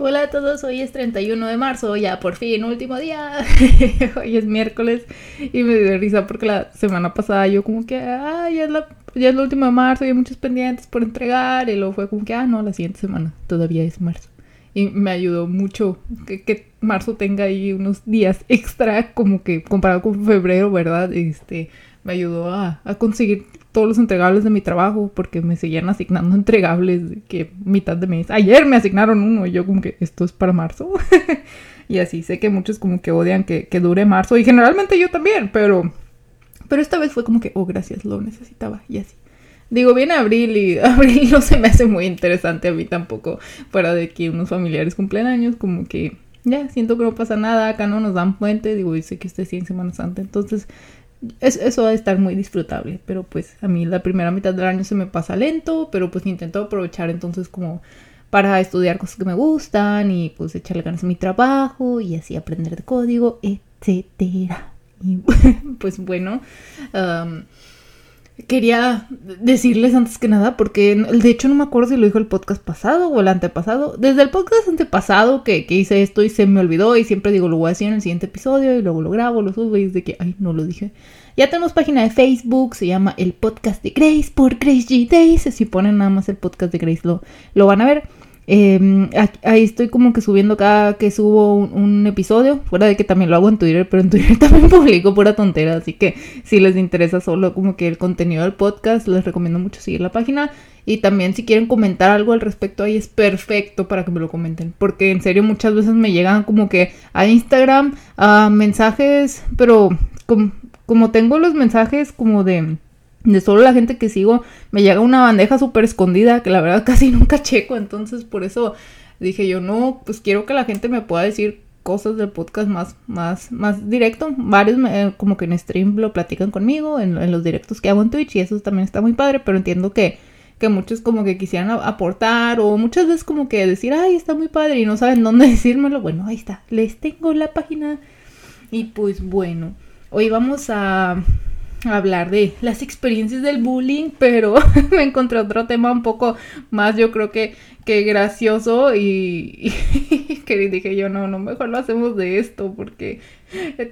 Hola a todos, hoy es 31 de marzo, ya por fin, último día. hoy es miércoles y me dio risa porque la semana pasada yo como que, ah, ya es, la, ya es el último de marzo y hay muchos pendientes por entregar y luego fue como que, ah, no, la siguiente semana todavía es marzo. Y me ayudó mucho que, que marzo tenga ahí unos días extra como que comparado con febrero, ¿verdad? Este, me ayudó a, a conseguir todos los entregables de mi trabajo porque me seguían asignando entregables que mitad de mes. Ayer me asignaron uno y yo como que esto es para marzo. y así sé que muchos como que odian que, que, dure marzo y generalmente yo también, pero pero esta vez fue como que, oh, gracias, lo necesitaba y así. Digo, viene abril y abril no se me hace muy interesante a mí tampoco, fuera de que unos familiares cumplen años, como que ya, siento que no pasa nada, acá no nos dan puente, digo, dice que esté sí en Semana Santa, entonces eso va a estar muy disfrutable, pero pues a mí la primera mitad del año se me pasa lento, pero pues intento aprovechar entonces como para estudiar cosas que me gustan y pues echarle ganas a mi trabajo y así aprender de código, etcétera. Y pues bueno, quería decirles antes que nada, porque de hecho no me acuerdo si lo dijo el podcast pasado o el antepasado. Desde el podcast antepasado que, que hice esto y se me olvidó y siempre digo lo voy a decir en el siguiente episodio y luego lo grabo, lo subo y es de que, ay, no lo dije. Ya tenemos página de Facebook, se llama El Podcast de Grace por Grace G Days. Si ponen nada más el podcast de Grace lo, lo van a ver. Eh, ahí estoy como que subiendo cada que subo un, episodio, fuera de que también lo hago en Twitter, pero en Twitter también publico pura tontera, así que si les interesa solo como que el contenido del podcast, les recomiendo mucho seguir la página. Y también si quieren comentar algo al respecto ahí es perfecto para que me lo comenten, porque en serio muchas veces me llegan como que a Instagram a mensajes, pero como tengo los mensajes como de de solo la gente que sigo, me llega una bandeja súper escondida que la verdad casi nunca checo, entonces por eso dije yo, no, pues quiero que la gente me pueda decir cosas del podcast más, más, más directo. Varios como que en stream lo platican conmigo, en, los directos que hago en Twitch y eso también está muy padre, pero entiendo que, que muchos como que quisieran aportar o muchas veces como que decir, ay, está muy padre y no saben dónde decírmelo. Bueno, ahí está, les tengo la página y pues bueno, hoy vamos a hablar de las experiencias del bullying, pero me encontré otro tema un poco más, yo creo que, que gracioso y, que dije yo, no, no, mejor lo hacemos de esto porque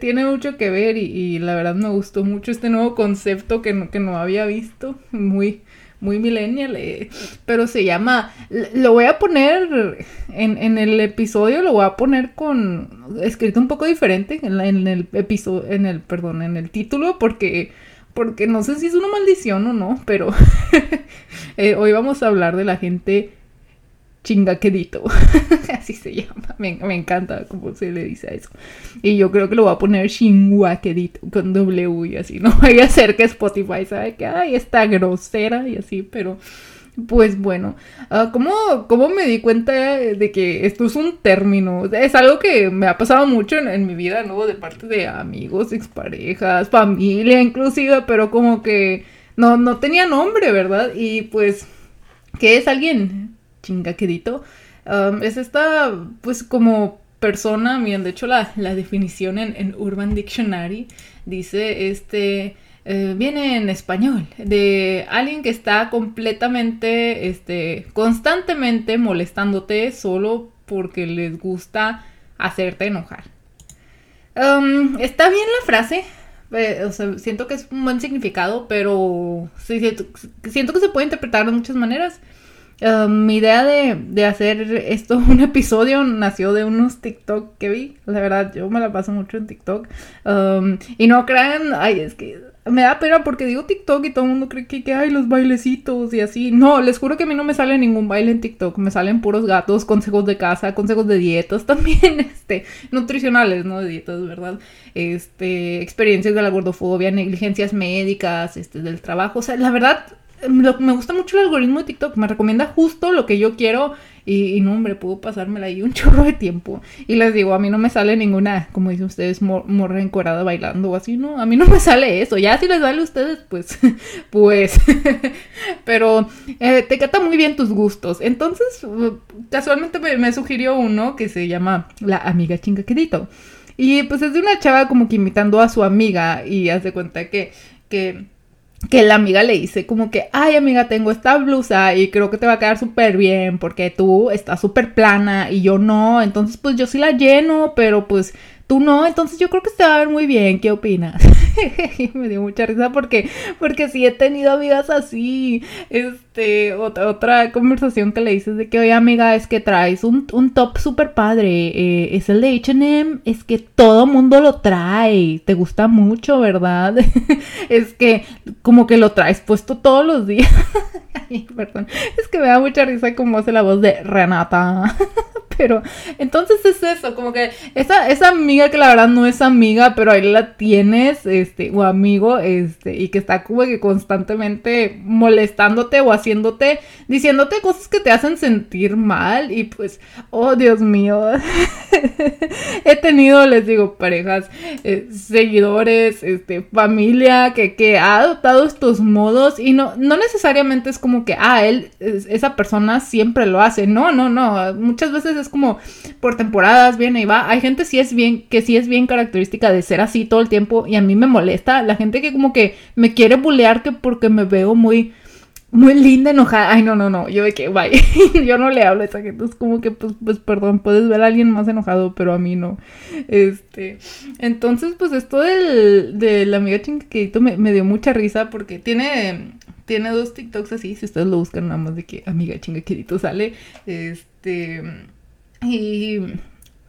tiene mucho que ver y, la verdad me gustó mucho este nuevo concepto que no, que no había visto, muy, muy millennial, eh, pero se llama, lo voy a poner en, en, el episodio, lo voy a poner con, escrito un poco diferente en, en el episodio, en el, perdón, en el título, porque, porque no sé si es una maldición o no, pero eh, hoy vamos a hablar de la gente chingaquedito. Así se llama. Me, encanta cómo se le dice a eso. Y yo creo que lo voy a poner chinguaquedito con W y así. No vaya a ser que Spotify sabe que ay, está grosera y así, pero. Pues bueno, uh, ¿cómo, me di cuenta de que esto es un término? Es algo que me ha pasado mucho en, en mi vida, ¿no? De parte de amigos, exparejas, familia inclusive, pero como que no, no tenía nombre, ¿verdad? Y pues, ¿qué es alguien chingaquedito, es esta, pues como persona, miren, de hecho la, definición en, Urban Dictionary dice, este, eh, viene en español, de alguien que está completamente, este, constantemente molestándote solo porque les gusta hacerte enojar. Está bien la frase, eh, siento que es un buen significado, pero siento, siento que se puede interpretar de muchas maneras. Um, mi idea de, hacer esto, un episodio, nació de unos TikTok que vi. La verdad, yo me la paso mucho en TikTok. Um, y no crean, ay, es que me da pena porque digo TikTok y todo el mundo cree que, que hay los bailecitos y así. No, les juro que a mí no me sale ningún baile en TikTok. Me salen puros gatos, consejos de casa, consejos de dietas también, este, nutricionales, no de dietas, ¿verdad? Este, experiencias de la gordofobia, negligencias médicas, este, del trabajo. O sea, la verdad, me gusta mucho el algoritmo de TikTok, me recomienda justo lo que yo quiero y, no, hombre, puedo pasármela ahí un chorro de tiempo. Y les digo, a mí no me sale ninguna, como dicen ustedes, morra encuerada bailando o así, ¿no? A mí no me sale eso. Ya si les sale a ustedes, pues, pues. Pero eh, te cata muy bien tus gustos. Entonces, casualmente me, me, sugirió uno que se llama La Amiga Chingaquedito. Y pues es de una chava como que imitando a su amiga y hace cuenta que, que que la amiga le dice como que, ay amiga, tengo esta blusa y creo que te va a quedar súper bien porque tú estás súper plana y yo no, entonces pues yo sí la lleno, pero pues tú no, entonces yo creo que se va a ver muy bien, ¿qué opinas? me dio mucha risa porque, porque sí he tenido amigas así, este, otra, otra conversación que le dices de que, oye amiga, es que traes un, top súper padre, eh, es el de H&M, es que todo mundo lo trae, te gusta mucho, ¿verdad? es que como que lo traes puesto todos los días. perdón, es que me da mucha risa como hace la voz de Renata. pero entonces es eso, como que esa, esa amiga que la verdad no es amiga, pero ahí la tienes, este, o amigo, este, y que está como que constantemente molestándote o haciéndote, diciéndote cosas que te hacen sentir mal, y pues, oh Dios mío, he tenido, les digo, parejas, eh, seguidores, este, familia, que, que ha adoptado estos modos, y no, no necesariamente es como que, ah, él, esa persona siempre lo hace, no, no, no, muchas veces es como por temporadas viene y va. Hay gente sí es bien, que sí es bien característica de ser así todo el tiempo y a mí me molesta la gente que como que me quiere bulear que porque me veo muy muy linda, enojada. Ay, no, no, no. Yo de que, bye. yo no le hablo a esa gente. Es como que, pues, pues, perdón, puedes ver a alguien más enojado, pero a mí no. Este. Entonces, pues, esto del, de la amiga chingaquedito me, me dio mucha risa porque tiene. Tiene dos TikToks así. Si ustedes lo buscan, nada más de que amiga chingaquedito sale. Este. Y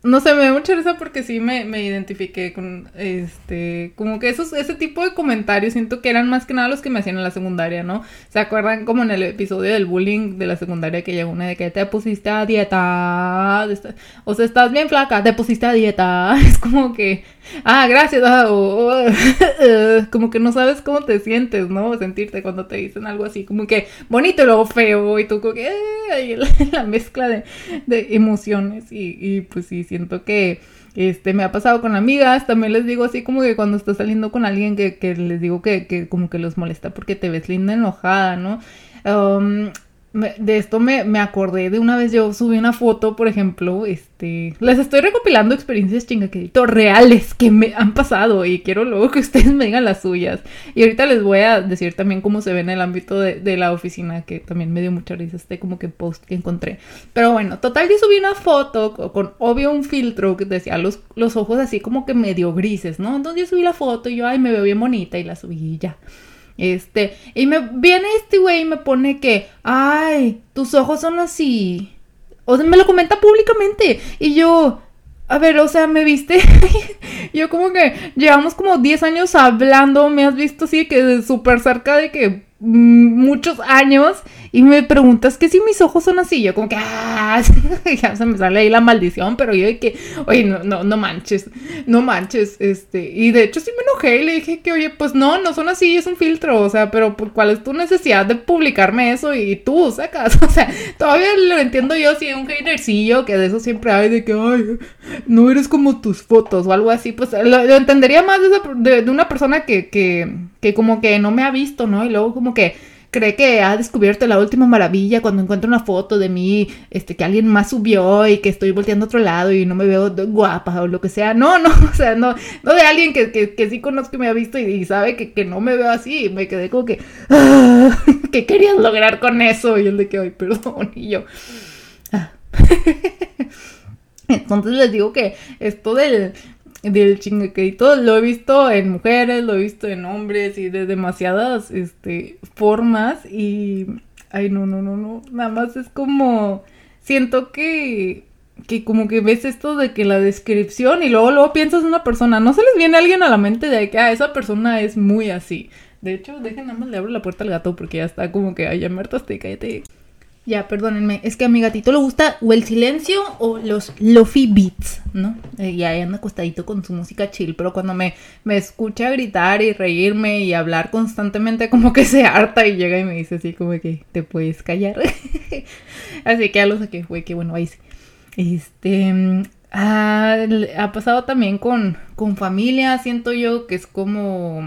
no sé, me da mucha risa porque sí me, me, identifiqué con este, como que esos, ese tipo de comentarios siento que eran más que nada los que me hacían en la secundaria, ¿no? ¿Se acuerdan como en el episodio del bullying de la secundaria que llegó una de que te pusiste a dieta? O sea, estás bien flaca, te pusiste a dieta. Es como que, ah, gracias, ah, como que no sabes cómo te sientes, ¿no? Sentirte cuando te dicen algo así, como que bonito y luego feo, y tú como que, eh, la, mezcla de, emociones, y, pues sí, siento que este, me ha pasado con amigas, también les digo así como que cuando estás saliendo con alguien que, les digo que, que, como que los molesta porque te ves linda enojada, ¿no? Um, de esto me, me, acordé de una vez yo subí una foto, por ejemplo, este, les estoy recopilando experiencias chingaqueditos reales que me han pasado y quiero luego que ustedes me digan las suyas. Y ahorita les voy a decir también cómo se ve en el ámbito de, de la oficina, que también me dio mucha risa este como que post que encontré. Pero bueno, total yo subí una foto con, obvio un filtro que decía los, los ojos así como que medio grises, ¿no? Entonces yo subí la foto y yo, ay, me veo bien bonita y la subí y ya. Este, y me viene este güey y me pone que, ay, tus ojos son así. O sea, me lo comenta públicamente. Y yo, a ver, o sea, ¿me viste? yo como que llevamos como 10 años hablando, me has visto así que súper cerca de que mm, muchos años y me preguntas que si mis ojos son así, yo como que, ah, ya se me sale ahí la maldición, pero yo de que, oye, no, no, no manches, no manches, este, y de hecho sí me enojé y le dije que, oye, pues no, no son así, es un filtro, o sea, pero ¿cuál es tu necesidad de publicarme eso? Y tú sacas, o sea, todavía lo entiendo yo, si un hatercillo, que de eso siempre hay, de que, ay, no eres como tus fotos o algo así, pues lo, entendería más de, de, una persona que, que, que como que no me ha visto, ¿no? Y luego como que cree que ha descubierto la última maravilla cuando encuentra una foto de mí, este, que alguien más subió y que estoy volteando a otro lado y no me veo guapa o lo que sea. No, no, o sea, no, no de alguien que, que, sí conozco y me ha visto y, sabe que, que, no me veo así. Me quedé como que, ah, ¿qué querías lograr con eso? Y el de que, ay, perdón, y yo. Ah. Entonces les digo que esto del, del chingaquedito lo he visto en mujeres, lo he visto en hombres y de demasiadas este, formas y... Ay, no, no, no, no. Nada más es como... Siento que... Que como que ves esto de que la descripción y luego luego piensas en una persona. No se les viene alguien a la mente de que, ah, esa persona es muy así. De hecho, dejen nada más le abro la puerta al gato porque ya está como que, ay, ya muerto, cállate. Ya, perdónenme, es que a mi gatito le gusta o el silencio o los lofi beats, ¿no? Eh, y ahí anda acostadito con su música chill, pero cuando me, me escucha gritar y reírme y hablar constantemente, como que se harta y llega y me dice así como que te puedes callar. así que ya lo saqué, güey, qué bueno, ahí sí. Este, ah, ha pasado también con, con familia, siento yo, que es como...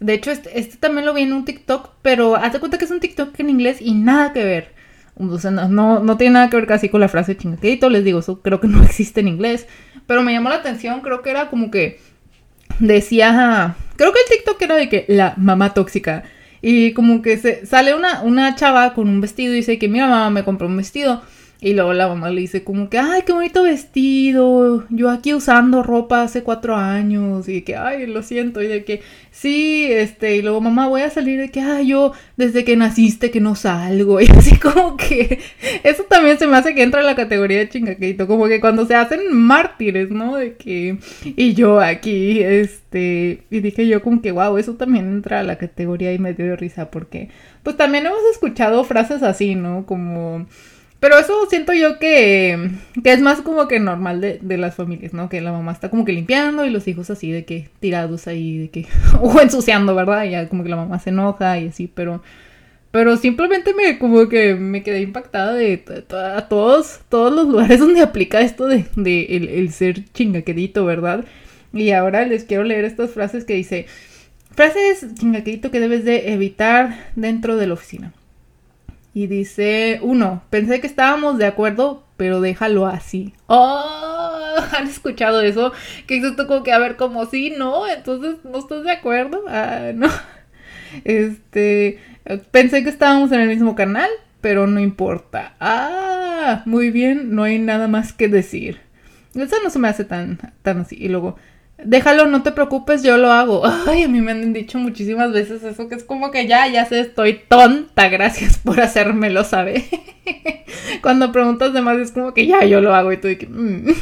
De hecho, este, este también lo vi en un TikTok, pero hazte cuenta que es un TikTok en inglés y nada que ver. No, no, tiene nada que ver casi con la frase chingaquedito, les digo, eso creo que no existe en inglés. Pero me llamó la atención, creo que era como que decía, creo que el TikTok era de que la mamá tóxica. Y como que se sale una, una chava con un vestido y dice que mi mamá me compró un vestido. Y luego la mamá le dice como que, ay, qué bonito vestido, yo aquí usando ropa hace cuatro años y que, ay, lo siento, y de que, sí, este, y luego mamá voy a salir de que, ay, yo desde que naciste que no salgo, y así como que, eso también se me hace que entra en la categoría de chingaquito, como que cuando se hacen mártires, ¿no? De que, y yo aquí, este, y dije yo como que, wow, eso también entra a la categoría y me dio risa porque, pues también hemos escuchado frases así, ¿no? Como pero eso siento yo que, que es más como que normal de, de, las familias, ¿no? Que la mamá está como que limpiando y los hijos así de que tirados ahí, de que, o ensuciando, ¿verdad? Y ya como que la mamá se enoja y así, pero, pero simplemente me como que me quedé impactada de a todos, todos los lugares donde aplica esto de, de el, el ser chingaquedito, ¿verdad? Y ahora les quiero leer estas frases que dice, frases chingaquedito que debes de evitar dentro de la oficina. Y dice, uno, pensé que estábamos de acuerdo, pero déjalo así. Oh, ¿han escuchado eso? Que dices tú como que, a ver, como sí, no, entonces no estás de acuerdo. Ah, no. Este, pensé que estábamos en el mismo canal, pero no importa. Ah, muy bien, no hay nada más que decir. Eso no se me hace tan, tan así. Y luego, déjalo, no te preocupes, yo lo hago. Ay, a mí me han dicho muchísimas veces eso, que es como que ya, ya sé, estoy tonta, gracias por hacérmelo saber. Cuando preguntas de más es como que ya, yo lo hago y tú que... Mm".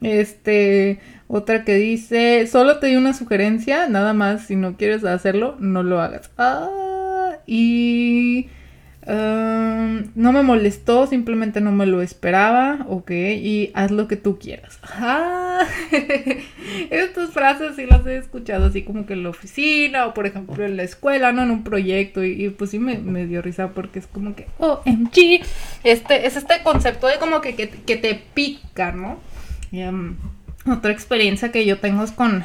Este, otra que dice, solo te di una sugerencia, nada más, si no quieres hacerlo, no lo hagas. Ah, y no me molestó, simplemente no me lo esperaba, ok, y haz lo que tú quieras. Ah, estas frases sí las he escuchado así como que en la oficina o por ejemplo en la escuela, ¿no? En un proyecto y, pues sí me, dio risa porque es como que, OMG, este, es este concepto de como que, que, te pica, ¿no? Um, otra experiencia que yo tengo es con,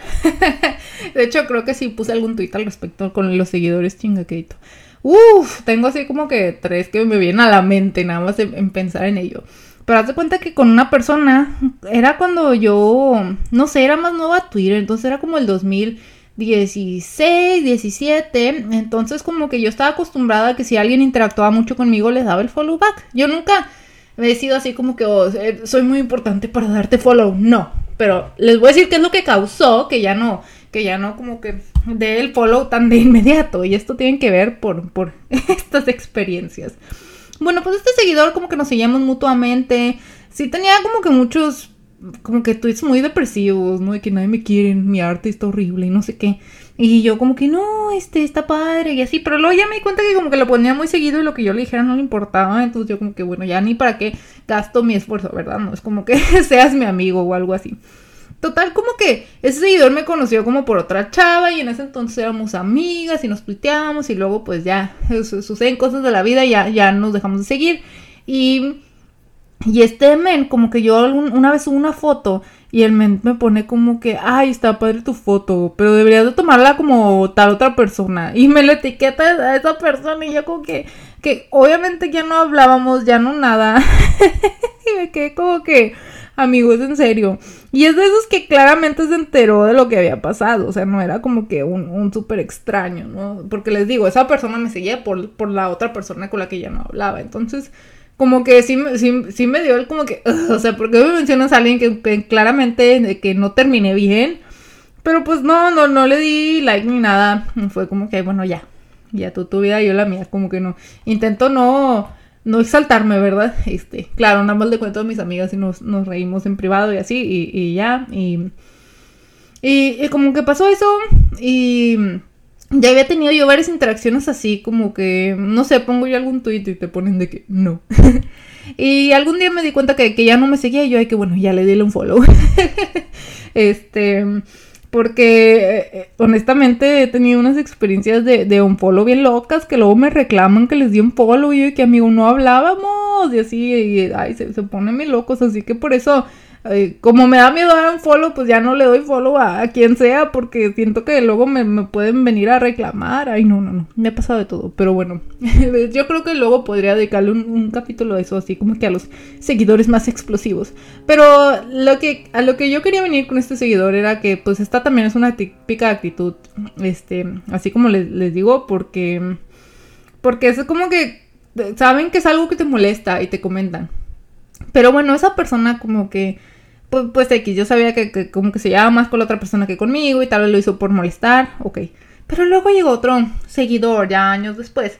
de hecho creo que sí puse algún tuit al respecto con los seguidores chingaqueito. Uf, tengo así como que tres que me vienen a la mente, nada más en, pensar en ello. Pero haz de cuenta que con una persona, era cuando yo, no sé, era más nueva Twitter, entonces era como el 2016, 17, entonces como que yo estaba acostumbrada a que si alguien interactuaba mucho conmigo les daba el follow back. Yo nunca he sido así como que oh, eh, soy muy importante para darte follow, no, pero les voy a decir qué es lo que causó que ya no, que ya no como que dé el follow tan de inmediato. Y esto tiene que ver por, por estas experiencias. Bueno, pues este seguidor como que nos seguíamos mutuamente. Sí tenía como que muchos, como que tweets muy depresivos, ¿no? De que nadie me quiere, mi arte está horrible y no sé qué. Y yo como que no, este está padre y así, pero luego ya me di cuenta que como que lo ponía muy seguido y lo que yo le dijera no le importaba, entonces yo como que bueno, ya ni para qué gasto mi esfuerzo, ¿verdad? No es como que seas mi amigo o algo así. Total, como que ese seguidor me conoció como por otra chava y en ese entonces éramos amigas y nos tuiteábamos y luego pues ya suceden cosas de la vida y ya, ya nos dejamos de seguir. Y, y este men, como que yo una vez subo una foto y el men me pone como que, ay, está padre tu foto, pero deberías de tomarla como tal otra persona. Y me lo etiqueta a esa persona y yo como que, que obviamente ya no hablábamos, ya no nada. y me quedé como que amigos, en serio. Y es de esos que claramente se enteró de lo que había pasado, o sea, no era como que un, un súper extraño, ¿no? Porque les digo, esa persona me seguía por, por la otra persona con la que ya no hablaba, entonces como que sí, sí, sí me dio el como que, o sea, ¿por qué me mencionas a alguien que, claramente de que no terminé bien? Pero pues no, no, no le di like ni nada, fue como que, bueno, ya, ya tú tu vida, yo la mía, como que no, intento no no exaltarme, ¿verdad? Este, claro, nada más le cuento a mis amigas y nos, nos reímos en privado y así, y, ya, y, y, como que pasó eso, y ya había tenido yo varias interacciones así, como que, no sé, pongo yo algún tweet y te ponen de que no. y algún día me di cuenta que, que ya no me seguía y yo, ay, que bueno, ya le di un follow. este... Porque eh, eh, honestamente he tenido unas experiencias de, de un polo bien locas que luego me reclaman que les di un polo y que amigo no hablábamos y así, y ay, se, se ponen muy locos. Así que por eso eh, como me da miedo dar un follow, pues ya no le doy follow a, quien sea porque siento que luego me, pueden venir a reclamar. Ay, no, no, no, me ha pasado de todo. Pero bueno, yo creo que luego podría dedicarle un, capítulo a eso, así como que a los seguidores más explosivos. Pero lo que, a lo que yo quería venir con este seguidor era que pues esta también es una típica actitud, este, así como les, les digo, porque, porque es como que saben que es algo que te molesta y te comentan. Pero bueno, esa persona como que, pues, pues X, yo sabía que, como que se llevaba más con la otra persona que conmigo y tal vez lo hizo por molestar, ok. Pero luego llegó otro seguidor ya años después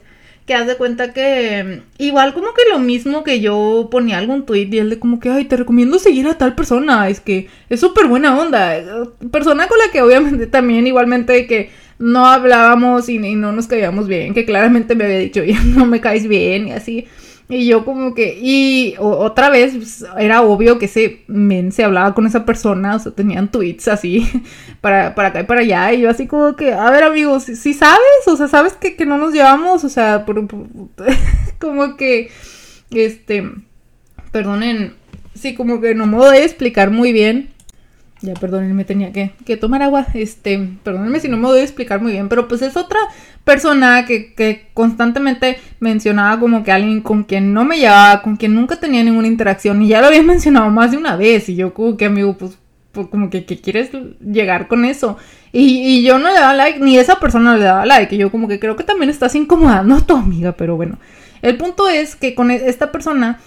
que haz de cuenta que igual como que lo mismo que yo ponía algún tweet y él de como que, ay, te recomiendo seguir a tal persona, es que es súper buena onda. Persona con la que obviamente también igualmente que no hablábamos y, y no nos caíamos bien, que claramente me había dicho, ya no me caes bien y así. Y yo como que, y otra vez pues, era obvio que ese men se hablaba con esa persona, o sea, tenían tweets así para, para acá y para allá, y yo así como que, a ver amigos, si, sabes, o sea, sabes que, que, no nos llevamos, o sea, como que, este, perdonen, sí, como que no me voy a explicar muy bien ya, perdónenme, tenía que, que, tomar agua. Este, perdónenme si no me voy a explicar muy bien, pero pues es otra persona que, que, constantemente mencionaba como que alguien con quien no me llevaba, con quien nunca tenía ninguna interacción, y ya lo había mencionado más de una vez, y yo como que amigo, pues, pues como que, que, quieres llegar con eso. Y, y, yo no le daba like, ni esa persona le daba like, y yo como que creo que también estás incomodando a tu amiga, pero bueno. El punto es que con e, esta persona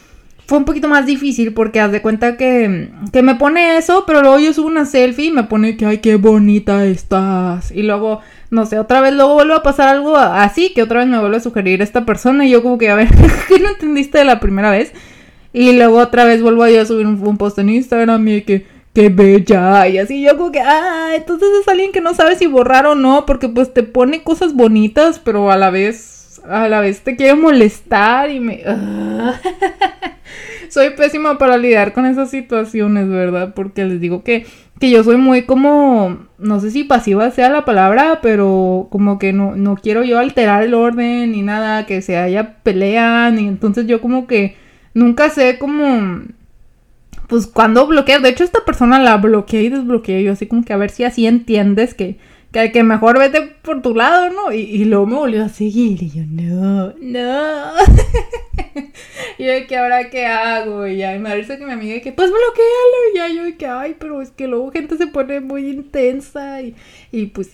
fue un poquito más difícil porque haz de cuenta que, que me pone eso, pero luego yo subo una selfie y me pone que, ay, qué bonita estás. Y luego, no sé, otra vez luego vuelve a pasar algo así, que otra vez me vuelve a sugerir esta persona y yo como que, a ver, ¿qué no entendiste de la primera vez? Y luego otra vez vuelvo a, a subir un, post en Instagram y que, qué bella. Y así yo como que, ah, entonces es alguien que no sabe si borrar o no, porque pues te pone cosas bonitas, pero a la vez, a la vez te quiere molestar y me... Soy pésima para lidiar con esas situaciones, ¿verdad? Porque les digo que, que yo soy muy como, no sé si pasiva sea la palabra, pero como que no, no quiero yo alterar el orden ni nada, que se haya pelean y entonces yo como que nunca sé cómo pues cuando bloquear, de hecho esta persona la bloqueé y desbloqueé yo así como que a ver si así entiendes que que, que mejor vete por tu lado, ¿no? Y, y luego me volvió a seguir y yo, no, no. y yo, ¿qué ahora qué hago? Y ya, y me dice que mi amiga, que pues bloquealo. Y ya yo, que ay, pero es que luego gente se pone muy intensa y, y pues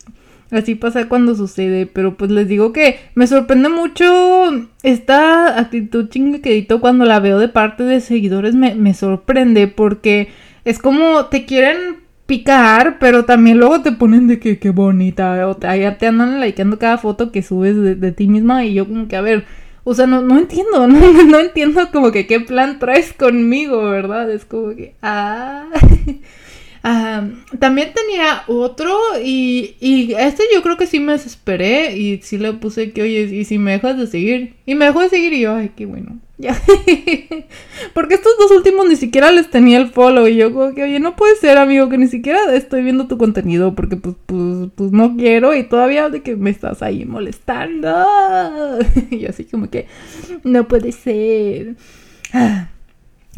así pasa cuando sucede. Pero pues les digo que me sorprende mucho esta actitud chinguequedito cuando la veo de parte de seguidores. Me, me sorprende porque es como te quieren picar, pero también luego te ponen de que qué bonita, o allá te andan likeando cada foto que subes de, ti misma y yo como que, a ver, o sea, no, no entiendo, no, no entiendo como que qué plan traes conmigo, ¿verdad? Es como que, ah... también tenía otro y, y este yo creo que sí me desesperé y sí le puse que, oye, y si me dejas de seguir. Y me dejó de seguir y yo, ay, qué bueno. Porque estos dos últimos ni siquiera les tenía el follow y yo como que, oye, no puede ser, amigo, que ni siquiera estoy viendo tu contenido porque pues, pues, pues no quiero y todavía de que me estás ahí molestando. y así como que, no puede ser.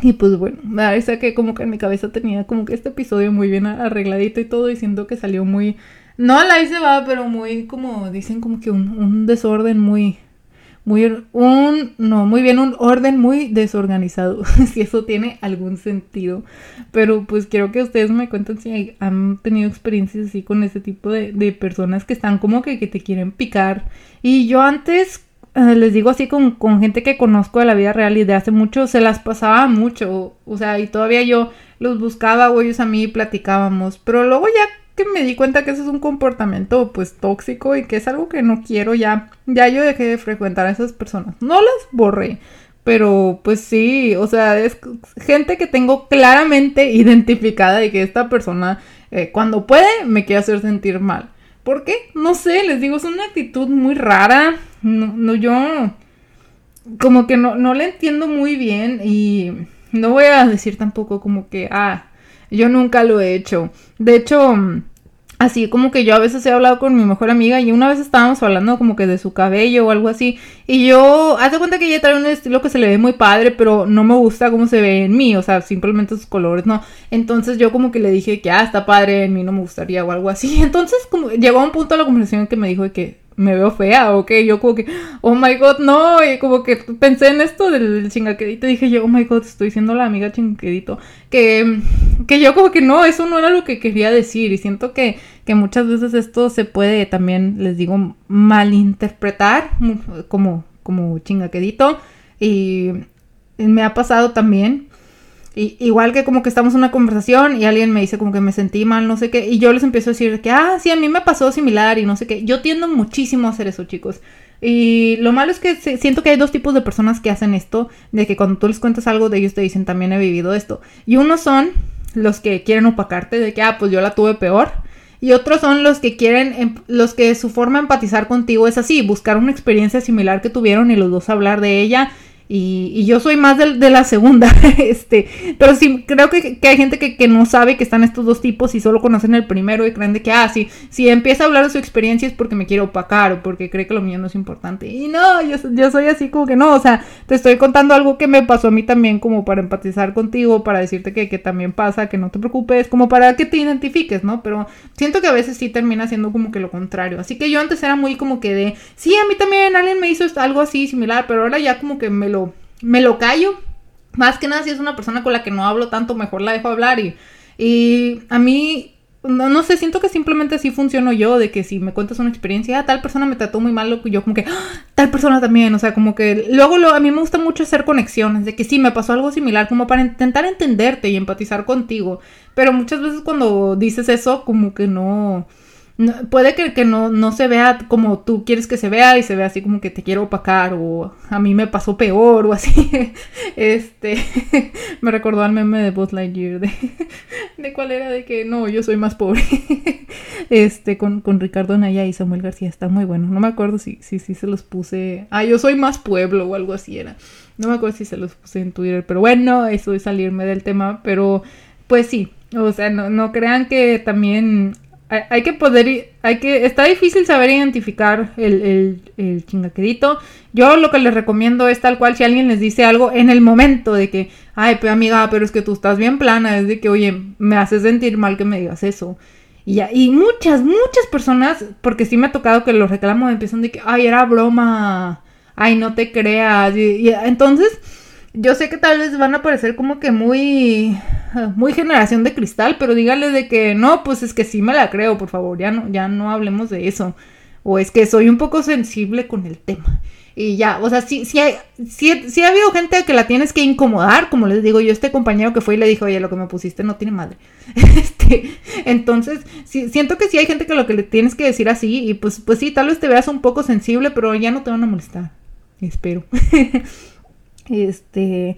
Y pues bueno, me parece que como que en mi cabeza tenía como que este episodio muy bien arregladito y todo, diciendo que salió muy... No la hice va, pero muy como dicen como que un, desorden muy... Muy... Un... No, muy bien, un orden muy desorganizado, si eso tiene algún sentido. Pero pues quiero que ustedes me cuenten si han tenido experiencias así con ese tipo de, de personas que están como que, que te quieren picar. Y yo antes eh, les digo así con, con, gente que conozco de la vida real y de hace mucho, se las pasaba mucho, o sea, y todavía yo los buscaba o ellos a mí platicábamos, pero luego ya me di cuenta que eso es un comportamiento pues tóxico y que es algo que no quiero ya, ya yo dejé de frecuentar a esas personas, no las borré, pero pues sí, o sea, es gente que tengo claramente identificada y que esta persona eh, cuando puede me quiere hacer sentir mal. ¿Por qué? No sé, les digo, es una actitud muy rara. No, no yo como que no, no le entiendo muy bien y no voy a decir tampoco como que, ah, yo nunca lo he hecho. De hecho, Así como que yo a veces he hablado con mi mejor amiga y una vez estábamos hablando como que de su cabello o algo así. Y yo, haz de cuenta que ella trae un estilo que se le ve muy padre, pero no me gusta cómo se ve en mí. O sea, simplemente sus colores, no. Entonces yo como que le dije que, ah, está padre, en mí no me gustaría o algo así. Entonces como llegó a un punto la conversación que me dijo que, me veo fea o que yo como que, oh my god, no, y como que pensé en esto del chingaquedito, dije yo, oh my god, estoy siendo la amiga chingaquedito, que, que yo como que no, eso no era lo que quería decir y siento que, que muchas veces esto se puede también, les digo, malinterpretar como, como chingaquedito y me ha pasado también y, igual que como que estamos en una conversación y alguien me dice como que me sentí mal, no sé qué, y yo les empiezo a decir que, ah, sí, a mí me pasó similar y no sé qué. Yo tiendo muchísimo a hacer eso, chicos. Y lo malo es que siento que hay dos tipos de personas que hacen esto, de que cuando tú les cuentas algo de ellos te dicen también he vivido esto. Y unos son los que quieren opacarte de que, ah, pues yo la tuve peor. Y otros son los que quieren, em, los que su forma de empatizar contigo es así, buscar una experiencia similar que tuvieron y los dos hablar de ella y, yo soy más de, la segunda, este, pero sí, creo que, hay gente que, no sabe que están estos dos tipos y solo conocen el primero y creen de que, ah, sí, si empieza a hablar de su experiencia es porque me quiere opacar o porque cree que lo mío no es importante. Y no, yo, yo soy así como que no, o sea, te estoy contando algo que me pasó a mí también como para empatizar contigo, para decirte que, que también pasa, que no te preocupes, como para que te identifiques, ¿no? Pero siento que a veces sí termina siendo como que lo contrario. Así que yo antes era muy como que de, sí, a mí también alguien me hizo algo así similar, pero ahora ya como que me lo me lo callo. Más que nada si es una persona con la que no hablo tanto, mejor la dejo hablar y, y a mí, no, no sé, siento que simplemente así funciono yo, de que si me cuentas una experiencia, ah, tal persona me trató muy mal, yo como que, ah, tal persona también, o sea, como que luego lo, a mí me gusta mucho hacer conexiones, de que sí, me pasó algo similar, como para intentar entenderte y empatizar contigo, pero muchas veces cuando dices eso, como que no puede que, que no, no, se vea como tú quieres que se vea y se vea así como que te quiero opacar o a mí me pasó peor o así. Este, me recordó al meme de Buzz Lightyear de, de cuál era de que no, yo soy más pobre. Este, con, con Ricardo Naya y Samuel García, está muy bueno. No me acuerdo si, si, si se los puse. Ah, yo soy más pueblo o algo así era. No me acuerdo si se los puse en Twitter, pero bueno, eso es salirme del tema, pero pues sí, o sea, no, no crean que también hay, que poder, hay que, está difícil saber identificar el, el, chingaquedito. Yo lo que les recomiendo es tal cual si alguien les dice algo en el momento de que, ay, pero amiga, pero es que tú estás bien plana, es de que, oye, me haces sentir mal que me digas eso. Y ya, y muchas, muchas personas, porque sí me ha tocado que los reclamos empiezan de que, ay, era broma, ay, no te creas. y entonces yo sé que tal vez van a parecer como que muy, muy generación de cristal, pero dígale de que no, pues es que sí me la creo, por favor, ya no, ya no hablemos de eso. O es que soy un poco sensible con el tema. Y ya, o sea, sí, sí, hay, sí, ha habido gente que la tienes que incomodar, como les digo, yo este compañero que fue y le dijo, oye, lo que me pusiste no tiene madre. este, entonces, sí, siento que sí hay gente que lo que le tienes que decir así, y pues, pues sí, tal vez te veas un poco sensible, pero ya no te van a molestar. Espero. Este,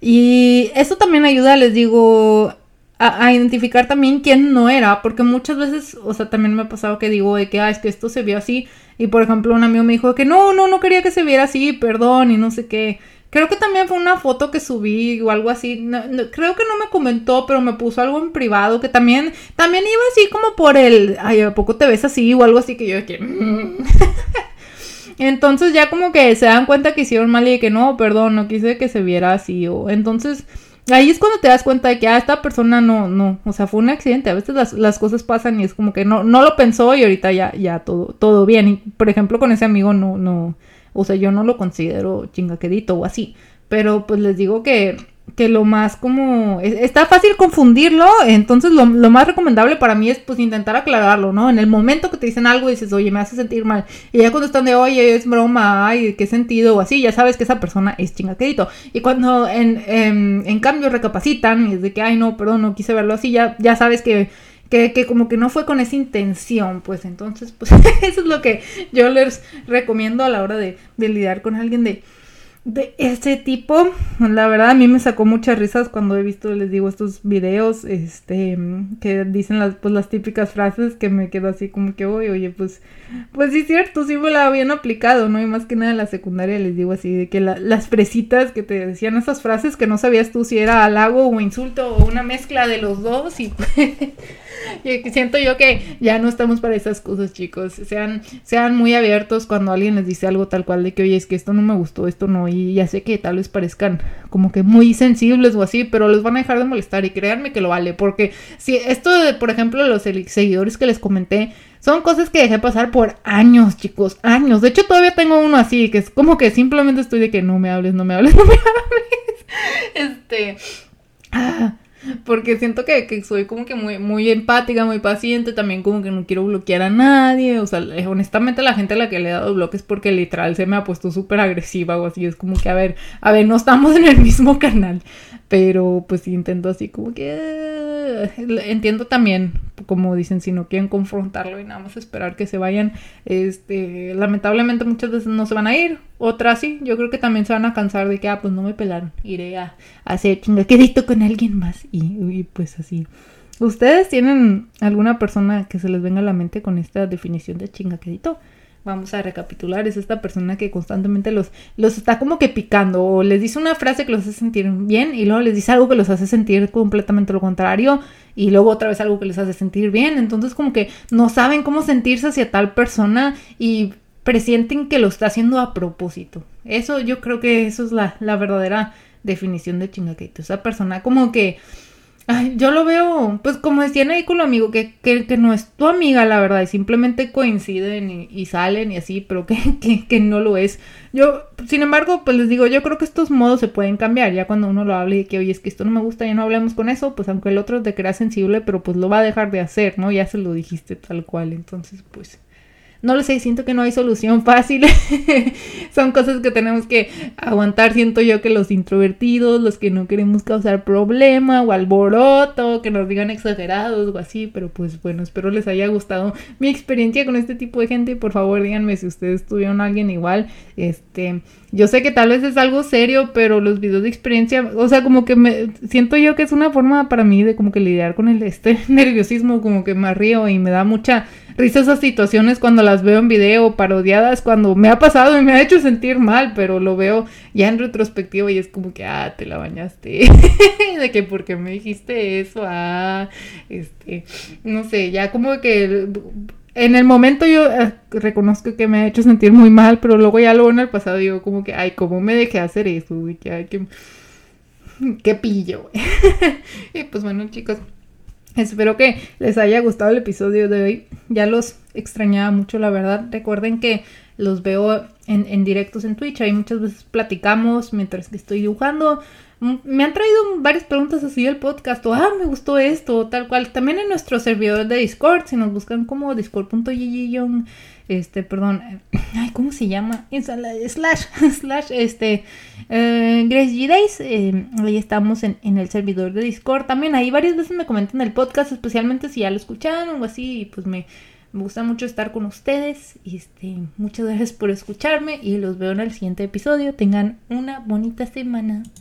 y eso también ayuda, les digo, a, identificar también quién no era, porque muchas veces, o sea, también me ha pasado que digo de que, es que esto se vio así, y por ejemplo un amigo me dijo que no, no, no quería que se viera así, perdón, y no sé qué. Creo que también fue una foto que subí o algo así. creo que no me comentó, pero me puso algo en privado que también, también iba así como por el, ay, ¿a poco te ves así? O algo así que yo que... Mm". Entonces ya como que se dan cuenta que hicieron mal y que no, perdón, no quise que se viera así. O entonces ahí es cuando te das cuenta de que ah, esta persona no, no, o sea, fue un accidente. A veces las, las, cosas pasan y es como que no, no lo pensó y ahorita ya, ya todo, todo bien. Y por ejemplo con ese amigo no, no, o sea, yo no lo considero chingaquedito o así. Pero pues les digo que que lo más como está fácil confundirlo, entonces lo, más recomendable para mí es pues intentar aclararlo, ¿no? En el momento que te dicen algo dices, oye, me hace sentir mal, y ya cuando están de, oye, es broma, ay, qué sentido, o así, ya sabes que esa persona es chingaquedito. Y cuando en, en, cambio recapacitan, y es de que, ay, no, perdón, no quise verlo así, ya, ya sabes que que, que, como que no fue con esa intención, pues entonces, pues eso es lo que yo les recomiendo a la hora de, de lidiar con alguien de, de ese tipo. La verdad a mí me sacó muchas risas cuando he visto, les digo, estos videos, este, que dicen las, pues, las típicas frases que me quedo así como que, oye, oye, pues, pues sí es cierto, sí me la habían aplicado, ¿no? Y más que nada en la secundaria les digo así, de que las fresitas que te decían esas frases que no sabías tú si era halago o insulto o una mezcla de los dos y siento yo que ya no estamos para esas cosas, chicos. Sean, sean muy abiertos cuando alguien les dice algo tal cual de que, oye, es que esto no me gustó, esto no. Y ya sé que tal vez parezcan como que muy sensibles o así, pero los van a dejar de molestar. Y créanme que lo vale. Porque si esto de, por ejemplo, los seguidores que les comenté, son cosas que dejé pasar por años, chicos, años. De hecho, todavía tengo uno así, que es como que simplemente estoy de que no me hables, no me hables, no me hables. Este. Ah, porque siento que, soy como que muy, muy empática, muy paciente, también como que no quiero bloquear a nadie, o sea, eh, honestamente la gente a la que le he dado bloques porque literal se me ha puesto súper agresiva o así, es como que a ver, a ver, no estamos en el mismo canal, pero pues intento así como que eh, entiendo también, como dicen, si no quieren confrontarlo y nada más esperar que se vayan, este, lamentablemente muchas veces no se van a ir, otras sí, yo creo que también se van a cansar de que, ah, pues no me pelaron, iré a, a hacer chingaquedito con alguien más y, pues así. ¿Ustedes tienen alguna persona que se les venga a la mente con esta definición de chingaquedito? Vamos a recapitular, es esta persona que constantemente los, los está como que picando o les dice una frase que los hace sentir bien y luego les dice algo que los hace sentir completamente lo contrario y luego otra vez algo que les hace sentir bien. Entonces como que no saben cómo sentirse hacia tal persona y presienten que lo está haciendo a propósito. Eso yo creo que eso es la, la verdadera definición de chingaquedito. Esa persona como que Ay, yo lo veo, pues como decían ahí con lo amigo, que, que, no es tu amiga, la verdad, y simplemente coinciden y, salen y así, pero que, que, que, no lo es. Yo, sin embargo, pues les digo, yo creo que estos modos se pueden cambiar, ya cuando uno lo hable y que, oye, es que esto no me gusta, ya no hablemos con eso, pues aunque el otro te crea sensible, pero pues lo va a dejar de hacer, ¿no? Ya se lo dijiste tal cual, entonces, pues no lo sé, siento que no hay solución fácil. Son cosas que tenemos que aguantar, siento yo que los introvertidos, los que no queremos causar problema o alboroto, que nos digan exagerados o así, pero pues bueno, espero les haya gustado mi experiencia con este tipo de gente. Por favor, díganme si ustedes tuvieron alguien igual. Este, yo sé que tal vez es algo serio, pero los videos de experiencia, o sea, como que me siento yo que es una forma para mí de como que lidiar con el este nerviosismo, como que me río y me da mucha risa esas situaciones cuando las veo en video, parodiadas, cuando me ha pasado y me ha hecho sentir mal, pero lo veo ya en retrospectiva y es como que, ah, te la bañaste. de que, porque me dijiste eso? Ah, este, no sé, ya como que en el momento yo eh, reconozco que me ha hecho sentir muy mal, pero luego ya luego en el pasado digo como que, ay, ¿cómo me dejé hacer eso? Que, que, pillo. y pues bueno, chicos, Espero que les haya gustado el episodio de hoy. Ya los extrañaba mucho, la verdad. Recuerden que los veo en, directos en Twitch. Ahí muchas veces platicamos mientras que estoy dibujando. Me han traído varias preguntas así del podcast. O, ah, me gustó esto, tal cual. También en nuestro servidor de Discord. Si nos buscan como discord.gg este, perdón, ay, ¿cómo se llama? Slash, slash, este, eh, Grace G Days, eh, ahí estamos en, en, el servidor de Discord, también ahí varias veces me comentan el podcast, especialmente si ya lo escucharon o así, y pues me, me gusta mucho estar con ustedes, este, muchas gracias por escucharme, y los veo en el siguiente episodio, tengan una bonita semana.